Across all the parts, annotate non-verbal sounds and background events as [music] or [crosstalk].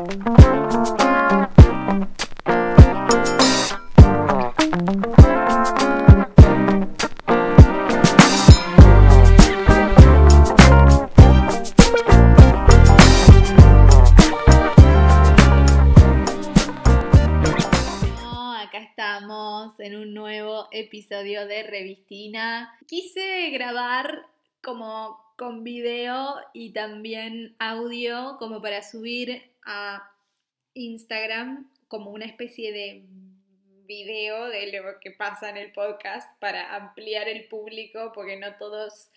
acá estamos en un nuevo episodio de Revistina. Quise grabar como con video y también audio como para subir a Instagram como una especie de video de lo que pasa en el podcast para ampliar el público porque no todos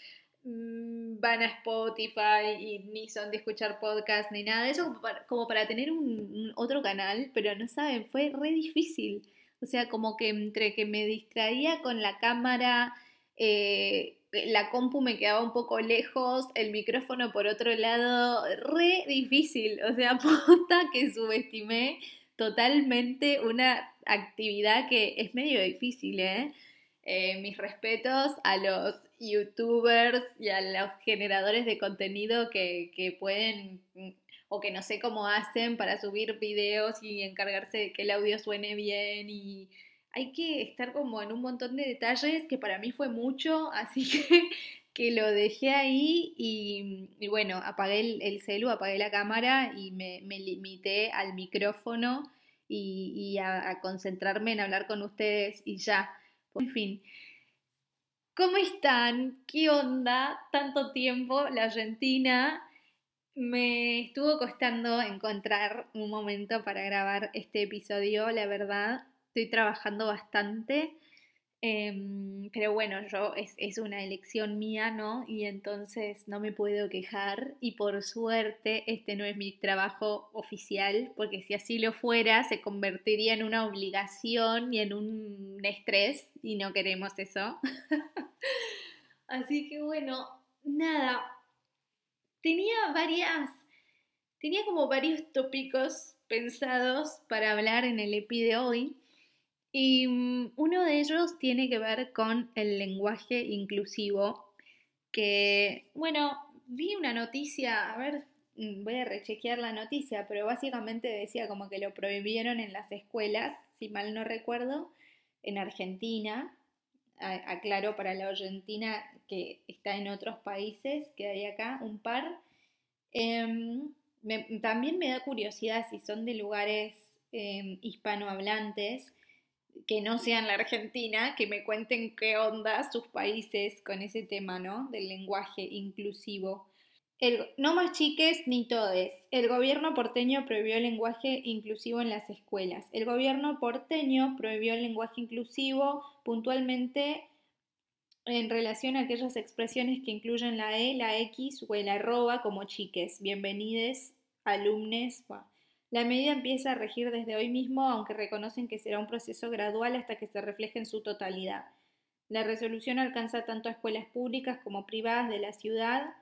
mm, van a Spotify y ni son de escuchar podcast ni nada eso como para, tener un, un otro canal pero no saben fue re difícil. O sea como que entre que me distraía con la cámara eh, la compu me quedaba un poco lejos, el micrófono por otro lado, re difícil, o sea, [laughs] posta que subestimé totalmente una actividad que es medio difícil, ¿eh? Eh, mis respetos a los youtubers y a los generadores de contenido que, que pueden o que no sé cómo hacen para subir videos y encargarse de que el audio suene bien y hay que estar como en un montón de detalles que para mí fue mucho, así [laughs] que, que lo dejé ahí y, bueno, apagué el, el, celu, apagué la cámara y me, limité al micrófono y, a, concentrarme en hablar con ustedes y ya. En fin. ¿Cómo están? ¿Qué onda? Tanto tiempo, la Argentina. Me estuvo costando encontrar un momento para grabar este episodio, la verdad estoy trabajando bastante, eh, pero bueno, yo es, es, una elección mía, ¿no? Y entonces no me puedo quejar y por suerte este no es mi trabajo oficial, porque si así lo fuera se convertiría en una obligación y en un estrés y no queremos eso. [laughs] así que bueno, nada, tenía varias, tenía como varios tópicos pensados para hablar en el EPI de hoy. Y mm, uno de ellos tiene que ver con el lenguaje inclusivo, que, bueno, vi una noticia, a ver, mm, voy a rechequear la noticia, pero básicamente decía como que lo prohibieron en las escuelas, si mal no recuerdo, en Argentina. Aclaro para la Argentina que está en otros países, que hay acá un par. Me, también me da curiosidad si son de lugares eh, hispanohablantes que no sean la Argentina, que me cuenten qué onda sus países con ese tema, ¿no? Del lenguaje inclusivo. El, no más chiques ni todes. El gobierno porteño prohibió el lenguaje inclusivo en las escuelas. El gobierno porteño prohibió el lenguaje inclusivo puntualmente en relación a aquellas expresiones que incluyen la E, la X o el arroba como chiques. Bienvenides, alumnes. La medida empieza a regir desde hoy mismo, aunque reconocen que será un proceso gradual hasta que se refleje en su totalidad. La resolución alcanza tanto a escuelas públicas como privadas de la ciudad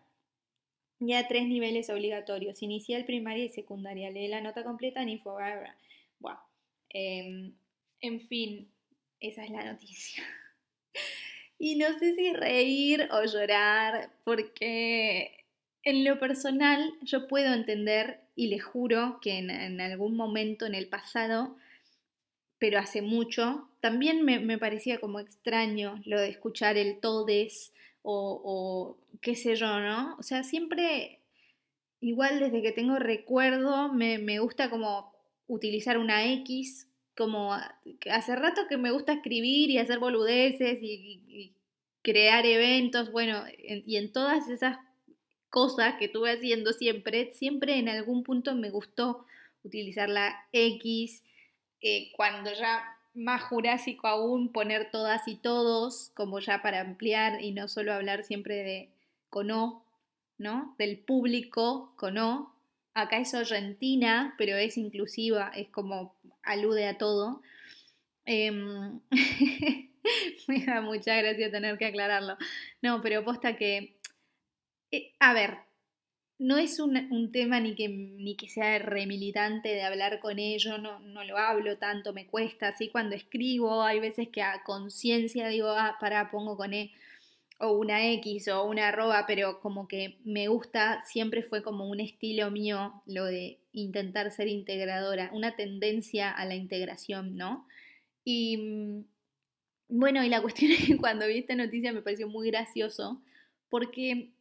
y a tres niveles obligatorios, inicial, primaria y secundaria. Lee la nota completa en Infobara. Bueno, eh, en fin, esa es la noticia. [laughs] Y no sé si reír o llorar, porque en lo personal, yo puedo entender y les juro que en, en, algún momento en el pasado, pero hace mucho, también me, me parecía como extraño lo de escuchar el todes o, o, qué sé yo, ¿no? O sea, siempre, igual desde que tengo recuerdo, me, me gusta como utilizar una X, como hace rato que me gusta escribir y hacer boludeces y, y crear eventos, bueno, en, y en todas esas cosa que estuve haciendo siempre, siempre en algún punto me gustó utilizar la X, eh, cuando ya más jurásico aún poner todas y todos, como ya para ampliar y no solo hablar siempre de con O, ¿no? Del público con O. Acá es argentina, pero es inclusiva, es como alude a todo. Eh, [laughs] me da mucha gracia tener que aclararlo. No, pero posta que eh, a ver, no es un, tema ni que, ni que sea remilitante de hablar con ellos, no, no lo hablo tanto, me cuesta, así cuando escribo, hay veces que a conciencia digo, ah, para, pongo con E. o una X o una arroba, pero como que me gusta, siempre fue como un estilo mío lo de intentar ser integradora, una tendencia a la integración, ¿no? Y mm, bueno, y la cuestión [laughs] es que cuando vi esta noticia me pareció muy gracioso, porque,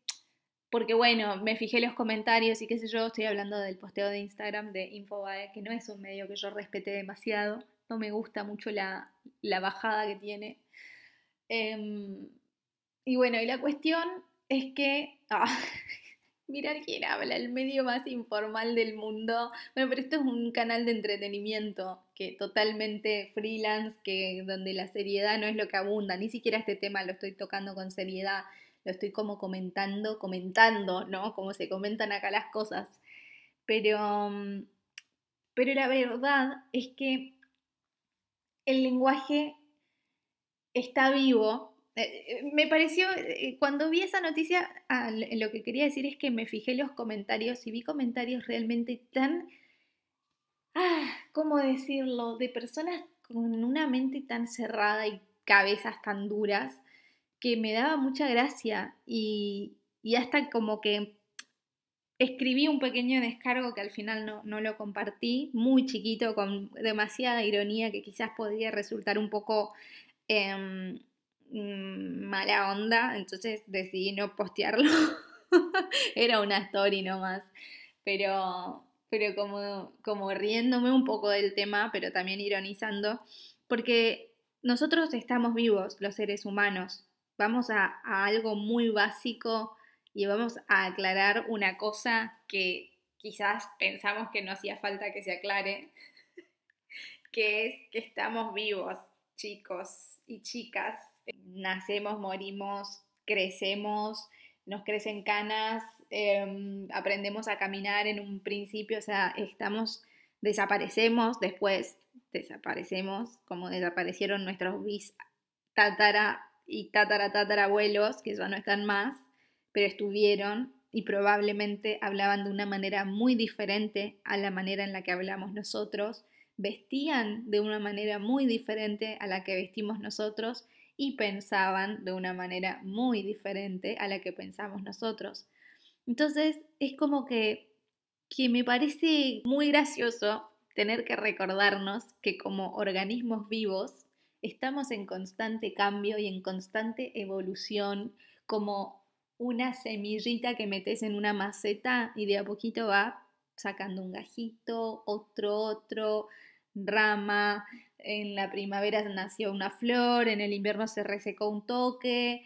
porque bueno, me fijé los comentarios y qué sé yo, estoy hablando del posteo de Instagram de Infobae, que no es un medio que yo respete demasiado, no me gusta mucho la, bajada que tiene. Em, y bueno, y la cuestión es que... Ah, [laughs] mirar quién habla, el medio más informal del mundo. Bueno, pero esto es un canal de entretenimiento que totalmente freelance, que donde la seriedad no es lo que abunda, ni siquiera este tema lo estoy tocando con seriedad, lo estoy como comentando, comentando, ¿no? Como se comentan acá las cosas. Pero, mm, pero la verdad es que el lenguaje está vivo eh, eh, me pareció, eh, cuando vi esa noticia, ah, lo que quería decir es que me fijé los comentarios y vi comentarios realmente tan, ah, ¿cómo decirlo?, de personas con una mente tan cerrada y cabezas tan duras que me daba mucha gracia y, hasta como que escribí un pequeño descargo que al final no, no, lo compartí, muy chiquito, con demasiada ironía que quizás podría resultar un poco... Em, Mm, mala onda, entonces decidí no postearlo. [laughs] Era una story nomás. Pero, pero como, como riéndome un poco del tema, pero también ironizando, porque nosotros estamos vivos, los seres humanos. Vamos a, a algo muy básico y vamos a aclarar una cosa que quizás pensamos que no hacía falta que se aclare, [laughs] que es que estamos vivos, chicos y chicas, nacemos, morimos, crecemos, nos crecen canas, em, aprendemos a caminar en un principio, o sea, estamos, desaparecemos, después desaparecemos, como desaparecieron nuestros bis tatara y tatara tatarabuelos, que ya no están más, pero estuvieron y probablemente hablaban de una manera muy diferente a la manera en la que hablamos nosotros, vestían de una manera muy diferente a la que vestimos nosotros y pensaban de una manera muy diferente a la que pensamos nosotros. Entonces es como que, que me parece muy gracioso tener que recordarnos que como organismos vivos estamos en constante cambio y en constante evolución, como una semillita que metes en una maceta y de a poquito va sacando un gajito, otro, otro, rama, en la primavera nació una flor, en el invierno se resecó un toque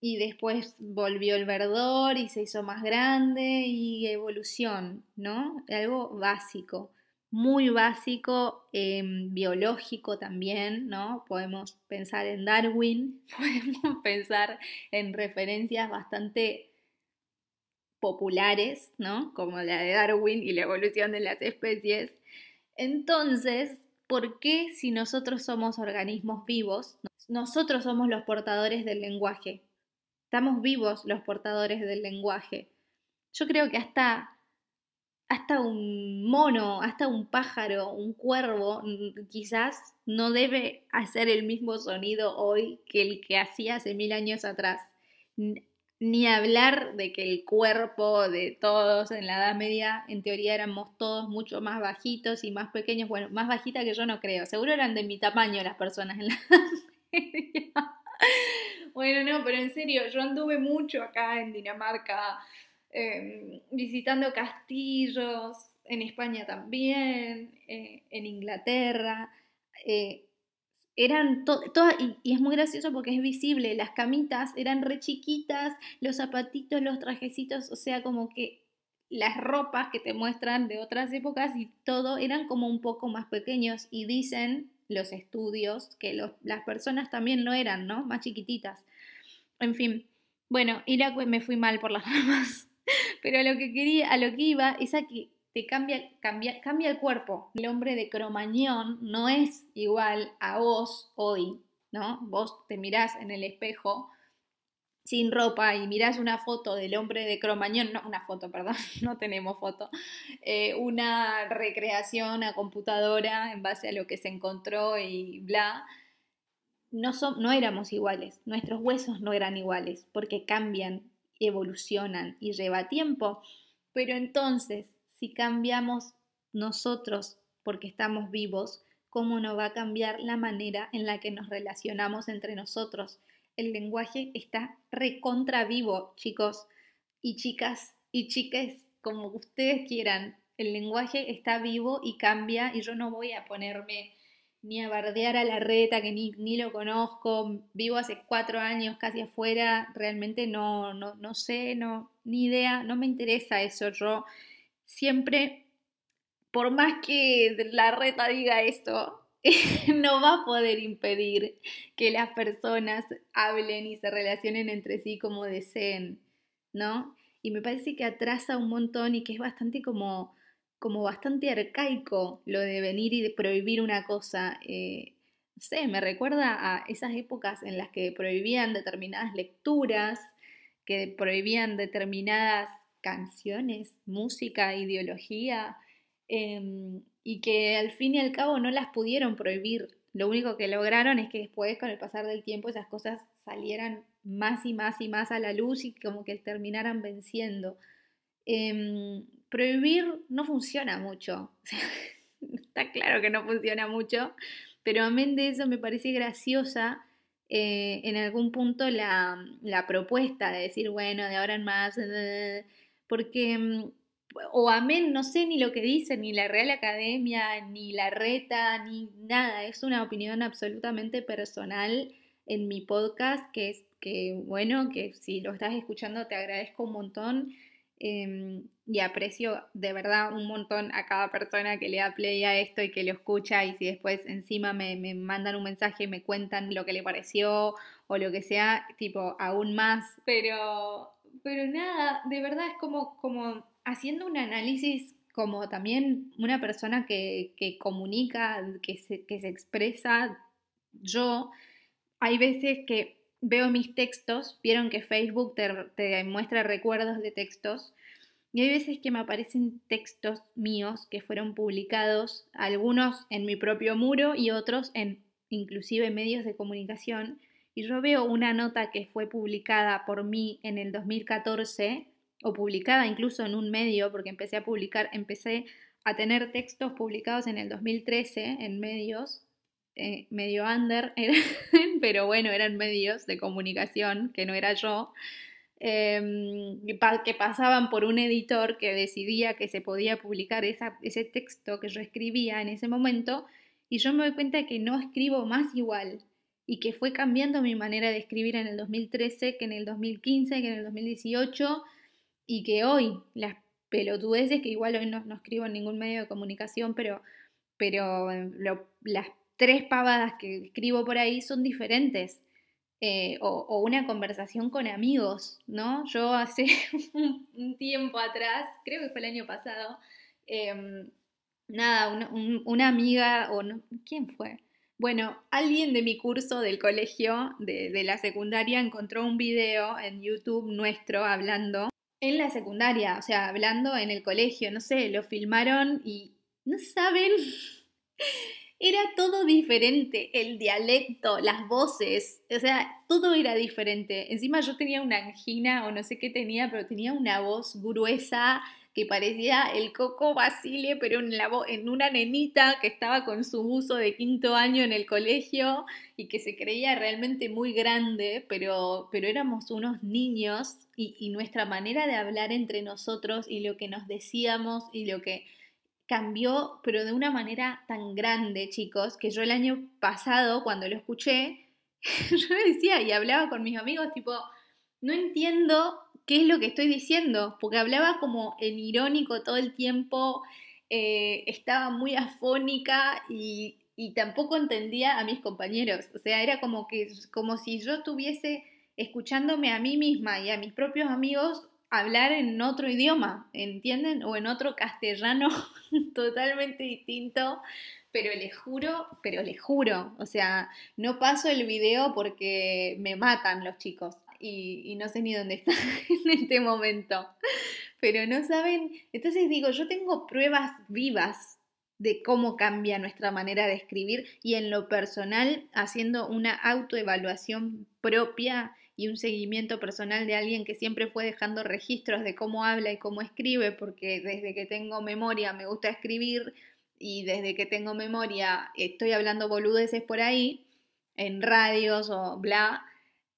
y después volvió el verdor y se hizo más grande y evolución, ¿no? Algo básico, muy básico, em, biológico también, ¿no? Podemos pensar en Darwin, [laughs] podemos pensar en referencias bastante populares, ¿no? Como la de Darwin y la evolución de las especies. Entonces, ¿por qué si nosotros somos organismos vivos, nosotros somos los portadores del lenguaje? Estamos vivos los portadores del lenguaje. Yo creo que hasta, hasta un mono, hasta un pájaro, un cuervo, quizás no debe hacer el mismo sonido hoy que el que hacía hace mil años atrás ni hablar de que el cuerpo de todos en la Edad Media, en teoría éramos todos mucho más bajitos y más pequeños. Bueno, más bajita que yo no creo. Seguro eran de mi tamaño las personas en la Edad Media. [laughs] Bueno, no, pero en serio, yo anduve mucho acá en Dinamarca, em, visitando castillos, en España también, eh, en Inglaterra. Eh, eran todas, y, es muy gracioso porque es visible, las camitas eran re chiquitas, los zapatitos, los trajecitos, o sea, como que las ropas que te muestran de otras épocas y todo eran como un poco más pequeños y dicen los estudios que las personas también lo eran, ¿no? Más chiquititas. En fin, bueno, Irak me fui mal por las [laughs] ramas, [laughs] pero a lo que quería, a lo que iba es a que cambia, cambia, cambia el cuerpo. El hombre de Cromañón no es igual a vos hoy, ¿no? Vos te mirás en el espejo sin ropa y mirás una foto del hombre de Cromañón, no, una foto, perdón, [laughs] no tenemos foto, eh, una recreación a computadora en base a lo que se encontró y bla, no, son, no éramos iguales, nuestros huesos no eran iguales, porque cambian, evolucionan y lleva tiempo. Pero entonces, si cambiamos nosotros porque estamos vivos, ¿cómo no va a cambiar la manera en la que nos relacionamos entre nosotros? El lenguaje está recontra vivo, chicos y chicas y chiques, como ustedes quieran. El lenguaje está vivo y cambia y yo no voy a ponerme ni a bardear a la reta, que ni, ni, lo conozco, vivo hace cuatro años casi afuera, realmente no, no, no sé, no, ni idea, no me interesa eso. Yo siempre, por más que la reta diga esto, [laughs] no va a poder impedir que las personas hablen y se relacionen entre sí como deseen, ¿no? Y me parece que atrasa un montón y que es bastante como como bastante arcaico lo de venir y de prohibir una cosa. Eh, no sé, me recuerda a esas épocas en las que prohibían determinadas lecturas, que prohibían determinadas canciones, música, ideología, em, y que al fin y al cabo no las pudieron prohibir. Lo único que lograron es que después, con el pasar del tiempo, esas cosas salieran más y más y más a la luz y como que terminaran venciendo. Em, prohibir no funciona mucho. [laughs] Está claro que no funciona mucho, pero amén de eso me parece graciosa eh, en algún punto la, propuesta de decir, bueno, de ahora en más, eh, porque, mm, o amén, no sé ni lo que dice, ni la Real Academia, ni la reta, ni nada, es una opinión absolutamente personal en mi podcast, que es que, bueno, que si lo estás escuchando te agradezco un montón Em, y aprecio de verdad un montón a cada persona que le da play a esto y que lo escucha y si después encima me, mandan un mensaje y me cuentan lo que le pareció o lo que sea, tipo, aún más. Pero, pero nada, de verdad es como, como haciendo un análisis como también una persona que, comunica, que se, que se expresa, yo, hay veces que veo mis textos, vieron que Facebook te, muestra recuerdos de textos, y hay veces que me aparecen textos míos que fueron publicados, algunos en mi propio muro y otros en inclusive medios de comunicación, y yo veo una nota que fue publicada por mí en el 2014, o publicada incluso en un medio, porque empecé a publicar, empecé a tener textos publicados en el 2013 en medios, eh, medio under, [laughs] [laughs] pero bueno, eran medios de comunicación, que no era yo, em, que pasaban por un editor que decidía que se podía publicar ese texto que yo escribía en ese momento, y yo me doy cuenta de que no escribo más igual, y que fue cambiando mi manera de escribir en el 2013, que en el 2015, que en el 2018, y que hoy las pelotudeces, que igual hoy no, escribo en ningún medio de comunicación, pero, pero em, las tres pavadas que escribo por ahí son diferentes. Eh, o, una conversación con amigos, ¿no? Yo hace [laughs] un, tiempo atrás, creo que fue el año pasado, em, nada, una, amiga, o no, ¿quién fue? Bueno, alguien de mi curso del colegio, de, de la secundaria, encontró un video en YouTube nuestro hablando en la secundaria, o sea, hablando en el colegio, no sé, lo filmaron y no saben todo diferente, el dialecto, las voces, o sea, todo era diferente. Encima yo tenía una angina o no sé qué tenía, pero tenía una voz gruesa que parecía el Coco Basile, pero en, la en una nenita que estaba con su uso de quinto año en el colegio y que se creía realmente muy grande, pero, pero éramos unos niños y, y nuestra manera de hablar entre nosotros y lo que nos decíamos y lo que cambió, pero de una manera tan grande, chicos, que yo el año pasado, cuando lo escuché, [laughs] yo decía y hablaba con mis amigos, tipo, no entiendo qué es lo que estoy diciendo, porque hablaba como en irónico todo el tiempo, eh, estaba muy afónica y, y, tampoco entendía a mis compañeros, o sea, era como que, como si yo estuviese escuchándome a mí misma y a mis propios amigos hablar en otro idioma, ¿entienden? O en otro castellano [laughs] totalmente distinto, pero les juro, pero les juro, o sea, no paso el video porque me matan los chicos y, no sé ni dónde están [laughs] en este momento, pero no saben, entonces digo, yo tengo pruebas vivas de cómo cambia nuestra manera de escribir y en lo personal haciendo una autoevaluación propia y un seguimiento personal de alguien que siempre fue dejando registros de cómo habla y cómo escribe, porque desde que tengo memoria me gusta escribir y desde que tengo memoria estoy hablando boludeces por ahí, en radios o bla.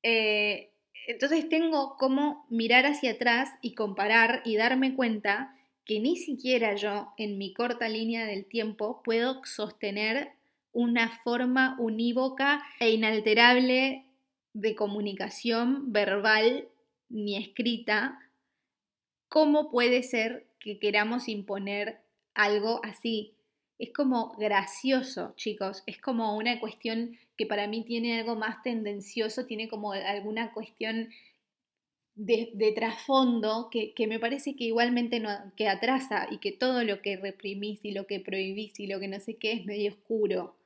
Eh, entonces tengo como mirar hacia atrás y comparar y darme cuenta que ni siquiera yo en mi corta línea del tiempo puedo sostener una forma unívoca e inalterable de comunicación verbal ni escrita, ¿cómo puede ser que queramos imponer algo así? Es como gracioso, chicos, es como una cuestión que para mí tiene algo más tendencioso, tiene como alguna cuestión de, trasfondo que, me parece que igualmente que atrasa y que todo lo que reprimís y lo que prohibís y lo que no sé qué es medio oscuro,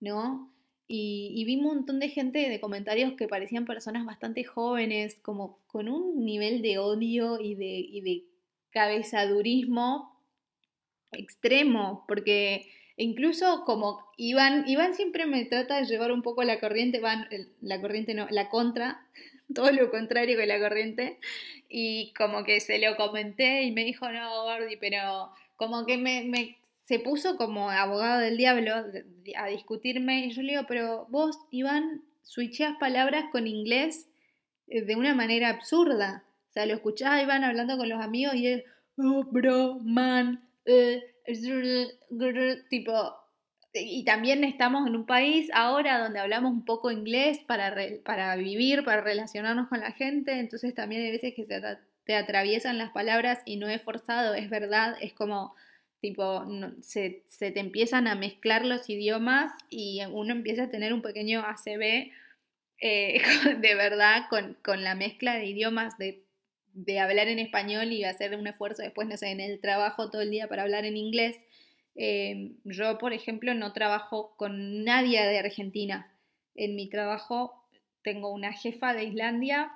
¿no? Y, vi un montón de gente de comentarios que parecían personas bastante jóvenes, como con un nivel de odio y de, y de cabezadurismo extremo, porque incluso como Iván, Iván siempre me trata de llevar un poco la corriente, van, la corriente no, la contra, [laughs] todo lo contrario que la corriente. Y como que se lo comenté y me dijo, no, Gordi, pero como que me, se puso como abogado del diablo a discutirme. Y yo le digo, pero vos, Iván, switcheas palabras con inglés eh, de una manera absurda. O sea, lo escuchás a Iván hablando con los amigos y es, oh, bro, man, eh, tipo, y también estamos en un país ahora donde hablamos un poco inglés para, para vivir, para relacionarnos con la gente, entonces también hay veces que se te atraviesan las palabras y no es forzado, es verdad, es como tipo, se, te empiezan a mezclar los idiomas y uno empieza a tener un pequeño ACB eh, [laughs] de verdad con, la mezcla de idiomas, de, de hablar en español y hacer un esfuerzo después, no sé, en el trabajo todo el día para hablar en inglés Em, yo, por ejemplo, no trabajo con nadie de Argentina. En mi trabajo tengo una jefa de Islandia,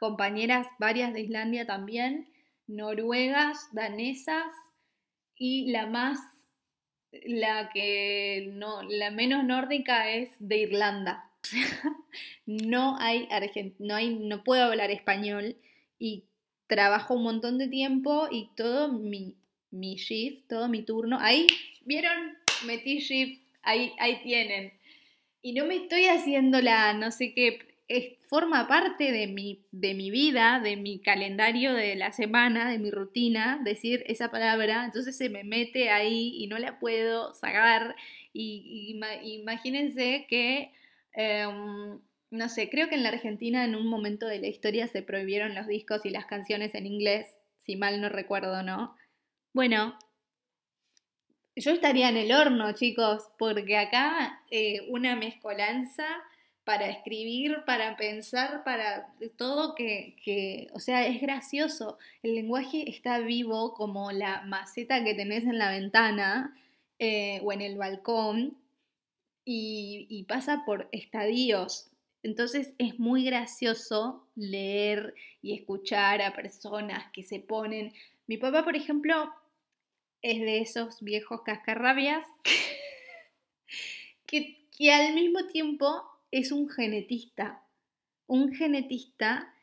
compañeras varias de Islandia también, noruegas, danesas y la más, la que no, la menos nórdica es de Irlanda. [laughs] no hay no hay, no puedo hablar español y trabajo un montón de tiempo y todo mi mi shift, todo mi turno. Ahí, ¿vieron? Metí shift, ahí, ahí tienen. Y no me estoy haciendo la, no sé qué, forma parte de mi, de mi vida, de mi calendario de la semana, de mi rutina, decir esa palabra, entonces se me mete ahí y no la puedo sacar. Y, imagínense que, em, no sé, creo que en la Argentina en un momento de la historia se prohibieron los discos y las canciones en inglés, si mal no recuerdo, ¿no? Bueno, yo estaría en el horno, chicos, porque acá eh, una mezcolanza para escribir, para pensar, para todo que, que, o sea, es gracioso. El lenguaje está vivo como la maceta que tenés en la ventana eh, o en el balcón y, pasa por estadios. Entonces es muy gracioso leer y escuchar a personas que se ponen... Mi papá, por ejemplo, es de esos viejos cascarrabias [laughs] que, que al mismo tiempo es un genetista. Un genetista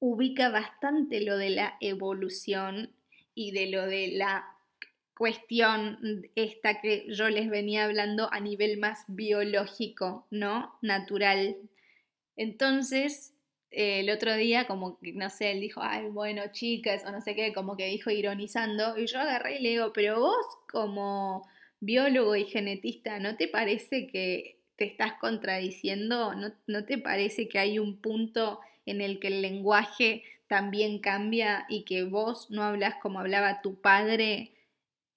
ubica bastante lo de la evolución y de lo de la cuestión esta que yo les venía hablando a nivel más biológico, ¿no? Natural. Entonces, el otro día, como que, no sé, él dijo, ay, bueno, chicas, o no sé qué, como que dijo ironizando, y yo agarré y le digo, pero vos como biólogo y genetista, ¿no te parece que te estás contradiciendo? ¿No, ¿No te parece que hay un punto en el que el lenguaje también cambia y que vos no hablas como hablaba tu padre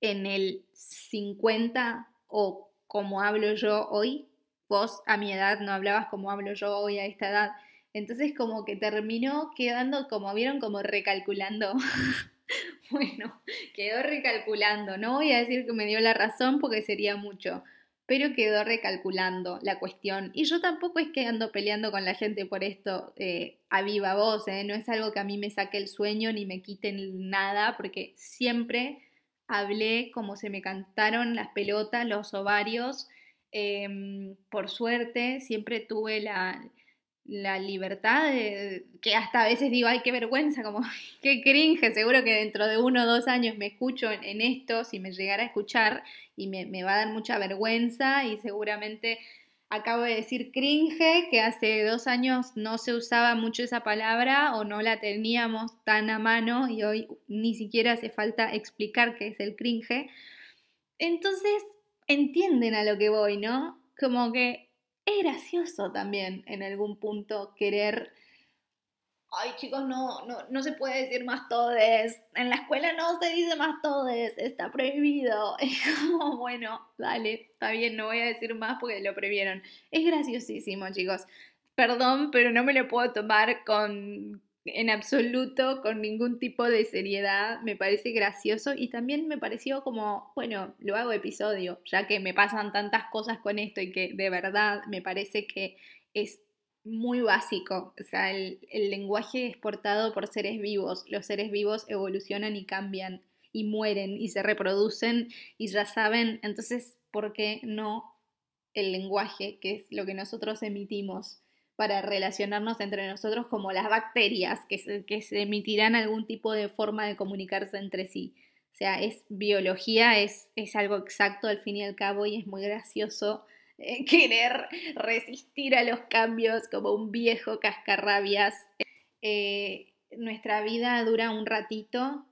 en el 50 o como hablo yo hoy? Vos a mi edad no hablabas como hablo yo hoy a esta edad. Entonces como que terminó quedando, como vieron, como recalculando. [laughs] bueno, quedó recalculando. No voy a decir que me dio la razón porque sería mucho, pero quedó recalculando la cuestión. Y yo tampoco es que ando peleando con la gente por esto eh, a viva voz, ¿eh? no es algo que a mí me saque el sueño ni me quiten nada, porque siempre hablé como se me cantaron las pelotas, los ovarios. Em, por suerte, siempre tuve la, la libertad que hasta a veces digo, ay, qué vergüenza, como, [laughs] qué cringe, seguro que dentro de uno o dos años me escucho en, esto, si me llegara a escuchar, y me, me, va a dar mucha vergüenza y seguramente acabo de decir cringe, que hace dos años no se usaba mucho esa palabra o no la teníamos tan a mano y hoy ni siquiera hace falta explicar qué es el cringe. Entonces, entienden a lo que voy, ¿no? Como que es gracioso también en algún punto querer ay chicos, no, no, no se puede decir más todes, en la escuela no se dice más todes, está prohibido. [laughs] Es como, bueno, dale, está bien, no voy a decir más porque lo prohibieron. Es graciosísimo, chicos. Perdón, pero no me lo puedo tomar con en absoluto con ningún tipo de seriedad, me parece gracioso y también me pareció como, bueno, lo hago episodio, ya que me pasan tantas cosas con esto y que de verdad me parece que es muy básico. O sea, el, lenguaje es portado por seres vivos. Los seres vivos evolucionan y cambian y mueren y se reproducen y ya saben. Entonces, ¿por qué no el lenguaje, que es lo que nosotros emitimos? Para relacionarnos entre nosotros como las bacterias que se, que emitirán algún tipo de forma de comunicarse entre sí. O sea, es biología, es, es algo exacto al fin y al cabo y es muy gracioso eh, [laughs] querer resistir a los cambios como un viejo cascarrabias. Eh, nuestra vida dura un ratito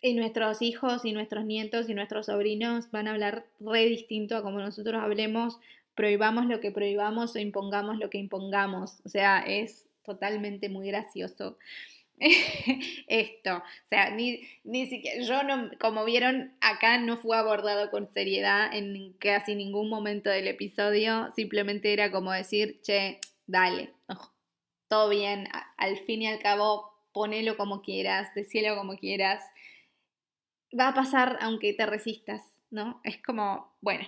y nuestros hijos y nuestros nietos y nuestros sobrinos van a hablar re distinto a como nosotros hablemos, prohibamos lo que prohibamos o impongamos lo que impongamos. O sea, es totalmente muy gracioso. [laughs] esto. O sea, ni, ni siquiera, yo no, como vieron, acá no fue abordado con seriedad en casi ningún momento del episodio, simplemente era como decir, che, dale, todo bien, al fin y al cabo, ponelo como quieras, decíelo como quieras, va a pasar aunque te resistas, ¿no? Es como, bueno,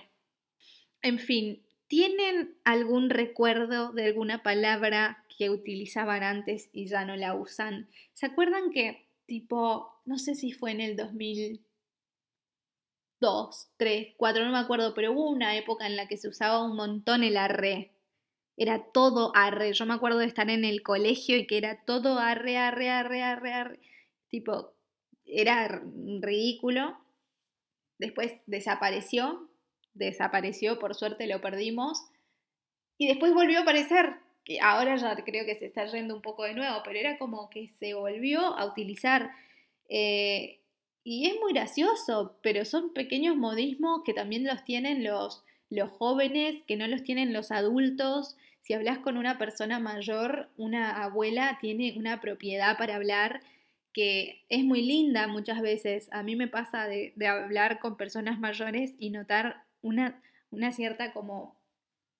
en fin, ¿tienen algún recuerdo de alguna palabra que utilizaban antes y ya no la usan. ¿Se acuerdan que tipo, no sé si fue en el 2002, 3, 4, no me acuerdo, pero hubo una época en la que se usaba un montón el arre. Era todo arre. Yo me acuerdo de estar en el colegio y que era todo arre, arre, arre, arre, arre. Tipo, era ridículo. Después desapareció. Desapareció, por suerte lo perdimos. Y después volvió a aparecer que ahora ya creo que se está yendo un poco de nuevo, pero era como que se volvió a utilizar. Eh, y es muy gracioso, pero son pequeños modismos que también los tienen los, los jóvenes, que no los tienen los adultos. Si hablas con una persona mayor, una abuela tiene una propiedad para hablar que es muy linda muchas veces. A mí me pasa de, de hablar con personas mayores y notar una, una cierta como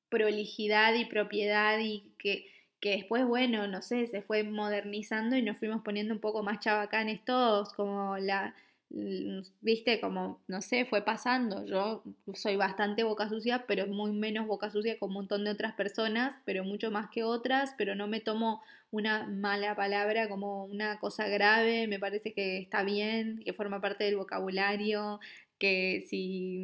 prolijidad y propiedad y que, que después, bueno, no sé, se fue modernizando y nos fuimos poniendo un poco más chabacanes todos, como la, viste, como, no sé, fue pasando. Yo soy bastante boca sucia, pero muy menos boca sucia que un montón de otras personas, pero mucho más que otras, pero no me tomo una mala palabra como una cosa grave, me parece que está bien, que forma parte del vocabulario, que si,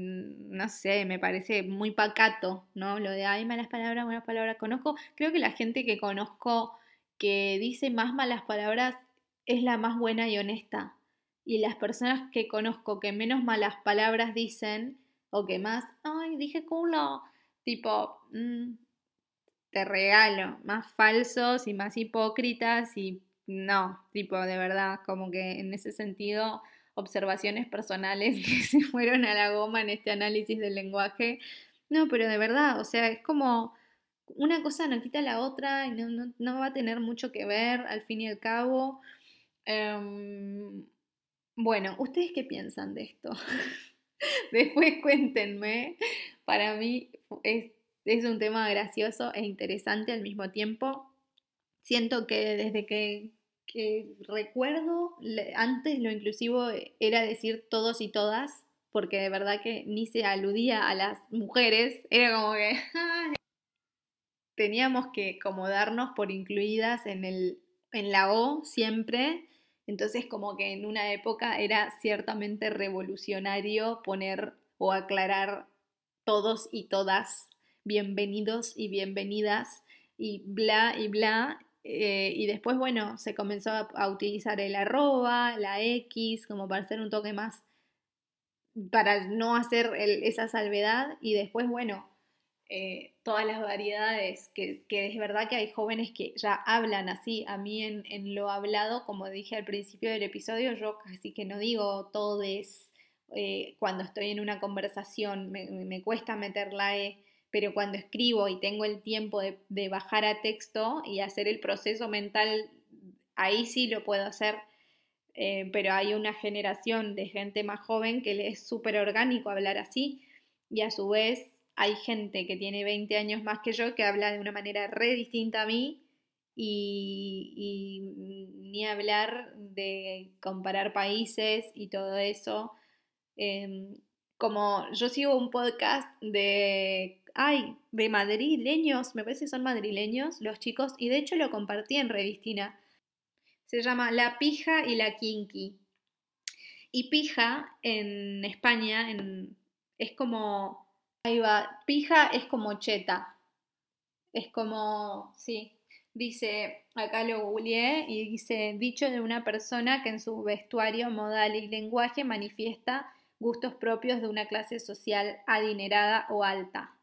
no sé, me parece muy pacato, ¿no? Lo de, ay, malas palabras, buenas palabras. Conozco, creo que la gente que conozco que dice más malas palabras es la más buena y honesta. Y las personas que conozco que menos malas palabras dicen, o que más, ay, dije culo, tipo, mm, te regalo, más falsos y más hipócritas y no, tipo, de verdad, como que en ese sentido observaciones personales [laughs] que se fueron a la goma en este análisis del lenguaje. No, pero de verdad, o sea, es como una cosa no quita la otra y no, va a tener mucho que ver al fin y al cabo. Em, bueno, ¿ustedes qué piensan de esto? [laughs] Después cuéntenme. Para mí es, es un tema gracioso e interesante al mismo tiempo. Siento que desde que que recuerdo, antes lo inclusivo era decir todos y todas, porque de verdad que ni se aludía a las mujeres, era como que [laughs] teníamos que como darnos por incluidas en, el, en la O siempre, Entonces como que en una época era ciertamente revolucionario poner o aclarar todos y todas bienvenidos y bienvenidas y bla y bla. Eh, y después, bueno, se comenzó a, utilizar el arroba, la X, como para hacer un toque más, para no hacer esa salvedad. Y después, bueno, eh, todas las variedades, que, es verdad que hay jóvenes que ya hablan así. A mí en, lo hablado, como dije al principio del episodio, yo casi que no digo todo es eh, cuando estoy en una conversación, me, me, cuesta meter la E, pero cuando escribo y tengo el tiempo de, de bajar a texto y hacer el proceso mental, ahí sí lo puedo hacer. Eh, pero hay una generación de gente más joven que le es súper orgánico hablar así y a su vez hay gente que tiene 20 años más que yo que habla de una manera re distinta a mí y, ni hablar de comparar países y todo eso. Em, como yo sigo un podcast de, ay, de madrileños, me parece que son madrileños los chicos, y de hecho lo compartí en Revistina. Se llama La Pija y la Kinky. Y pija en España en, es como Ahí va. Pija es como cheta. Es como, sí. Dice, acá lo y dice, dicho de una persona que en su vestuario, modal y lenguaje manifiesta gustos propios de una clase social adinerada o alta.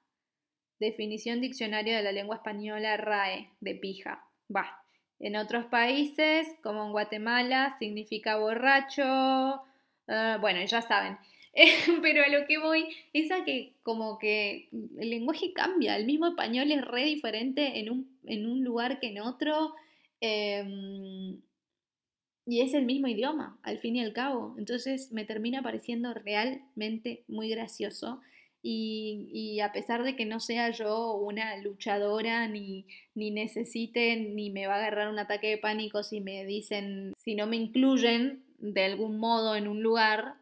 Definición diccionario de la lengua española RAE de pija. Va. En otros países, como en Guatemala, significa borracho. Eh, bueno, ya saben. [laughs] pero a lo que voy es a que como que el lenguaje cambia, el mismo español es re diferente en un, en un lugar que en otro, em, y es el mismo idioma, al fin y al cabo. Entonces me termina pareciendo realmente muy gracioso. Y, a pesar de que no sea yo una luchadora, ni, ni necesite, ni me va a agarrar un ataque de pánico si me dicen, si no me incluyen de algún modo en un lugar,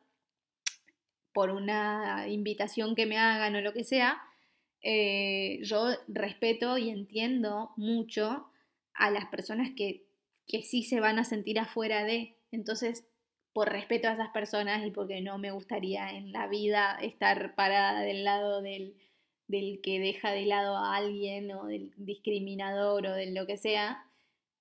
por una invitación que me hagan o lo que sea, eh, yo respeto y entiendo mucho a las personas que, que sí se van a sentir afuera de. Entonces, por respeto a esas personas y porque no me gustaría en la vida estar parada del lado del, del que deja de lado a alguien o del discriminador o de lo que sea,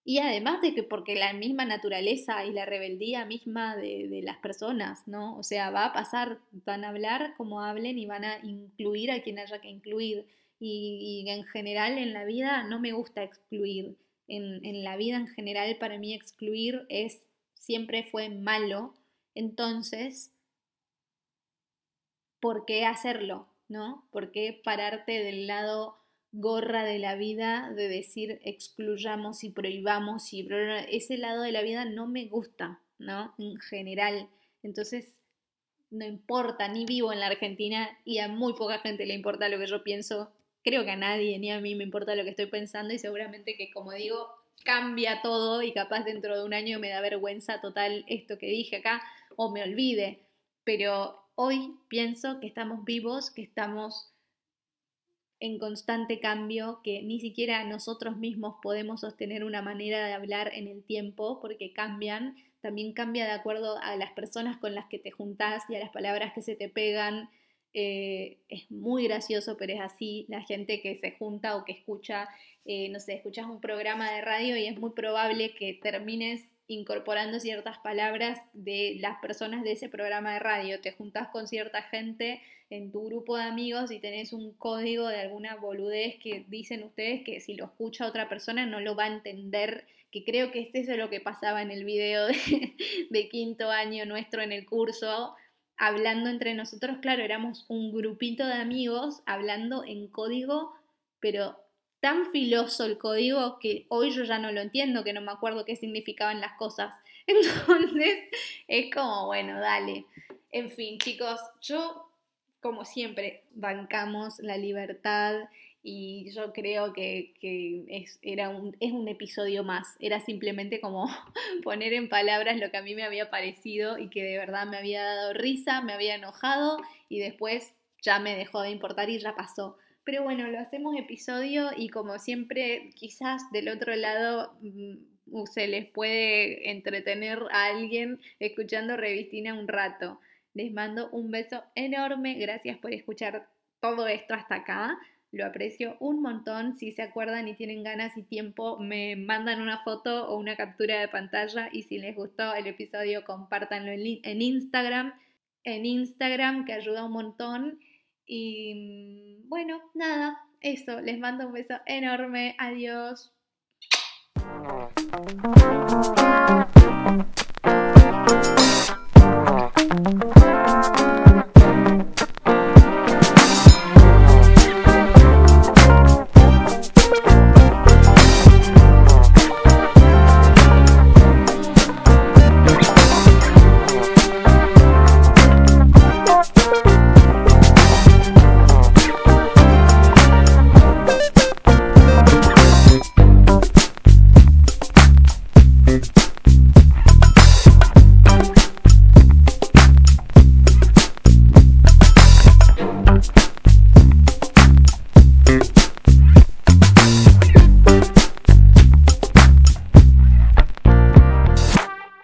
y además de que porque la misma naturaleza y la rebeldía misma de, las personas, ¿no? O sea, va a pasar, van a hablar como hablen y van a incluir a quien haya que incluir. Y, en general en la vida no me gusta excluir. En, en la vida en general para mí excluir es, siempre fue malo. Entonces, ¿por qué hacerlo? ¿No? ¿Por qué pararte del lado gorra de la vida de decir excluyamos y prohibamos y ese lado de la vida no me gusta, ¿no? En general. Entonces, no importa, ni vivo en la Argentina y a muy poca gente le importa lo que yo pienso. Creo que a nadie ni a mí me importa lo que estoy pensando y seguramente que, como digo, cambia todo y capaz dentro de un año me da vergüenza total esto que dije acá o me olvide. Pero hoy pienso que estamos vivos, que estamos en constante cambio, que ni siquiera nosotros mismos podemos sostener una manera de hablar en el tiempo porque cambian, también cambia de acuerdo a las personas con las que te juntás y a las palabras que se te pegan. Eh, es muy gracioso, pero es así, la gente que se junta o que escucha, eh, no sé, escuchas un programa de radio y es muy probable que termines incorporando ciertas palabras de las personas de ese programa de radio. Te juntas con cierta gente en tu grupo de amigos y tenés un código de alguna boludez que dicen ustedes que si lo escucha otra persona no lo va a entender, que creo que este es lo que pasaba en el video de, [laughs] de quinto año nuestro en el curso, hablando entre nosotros, claro, éramos un grupito de amigos hablando en código, pero tan filoso el código que hoy yo ya no lo entiendo, que no me acuerdo qué significaban las cosas. [laughs] Entonces es como, bueno, dale. En fin, chicos, yo como siempre bancamos la libertad y yo creo que, es, era un, es un episodio más. Era simplemente como [laughs] poner en palabras lo que a mí me había parecido y que de verdad me había dado risa, me había enojado y después ya me dejó de importar y ya pasó. Pero bueno, lo hacemos episodio y como siempre, quizás del otro lado mm, se les puede entretener a alguien escuchando Revistina un rato. Les mando un beso enorme, gracias por escuchar todo esto hasta acá. Lo aprecio un montón. Si se acuerdan y tienen ganas y tiempo, me mandan una foto o una captura de pantalla. Y si les gustó el episodio, compártanlo en Instagram. En Instagram, que ayuda un montón. Y mm, bueno, nada, eso. Les mando un beso enorme. Adiós.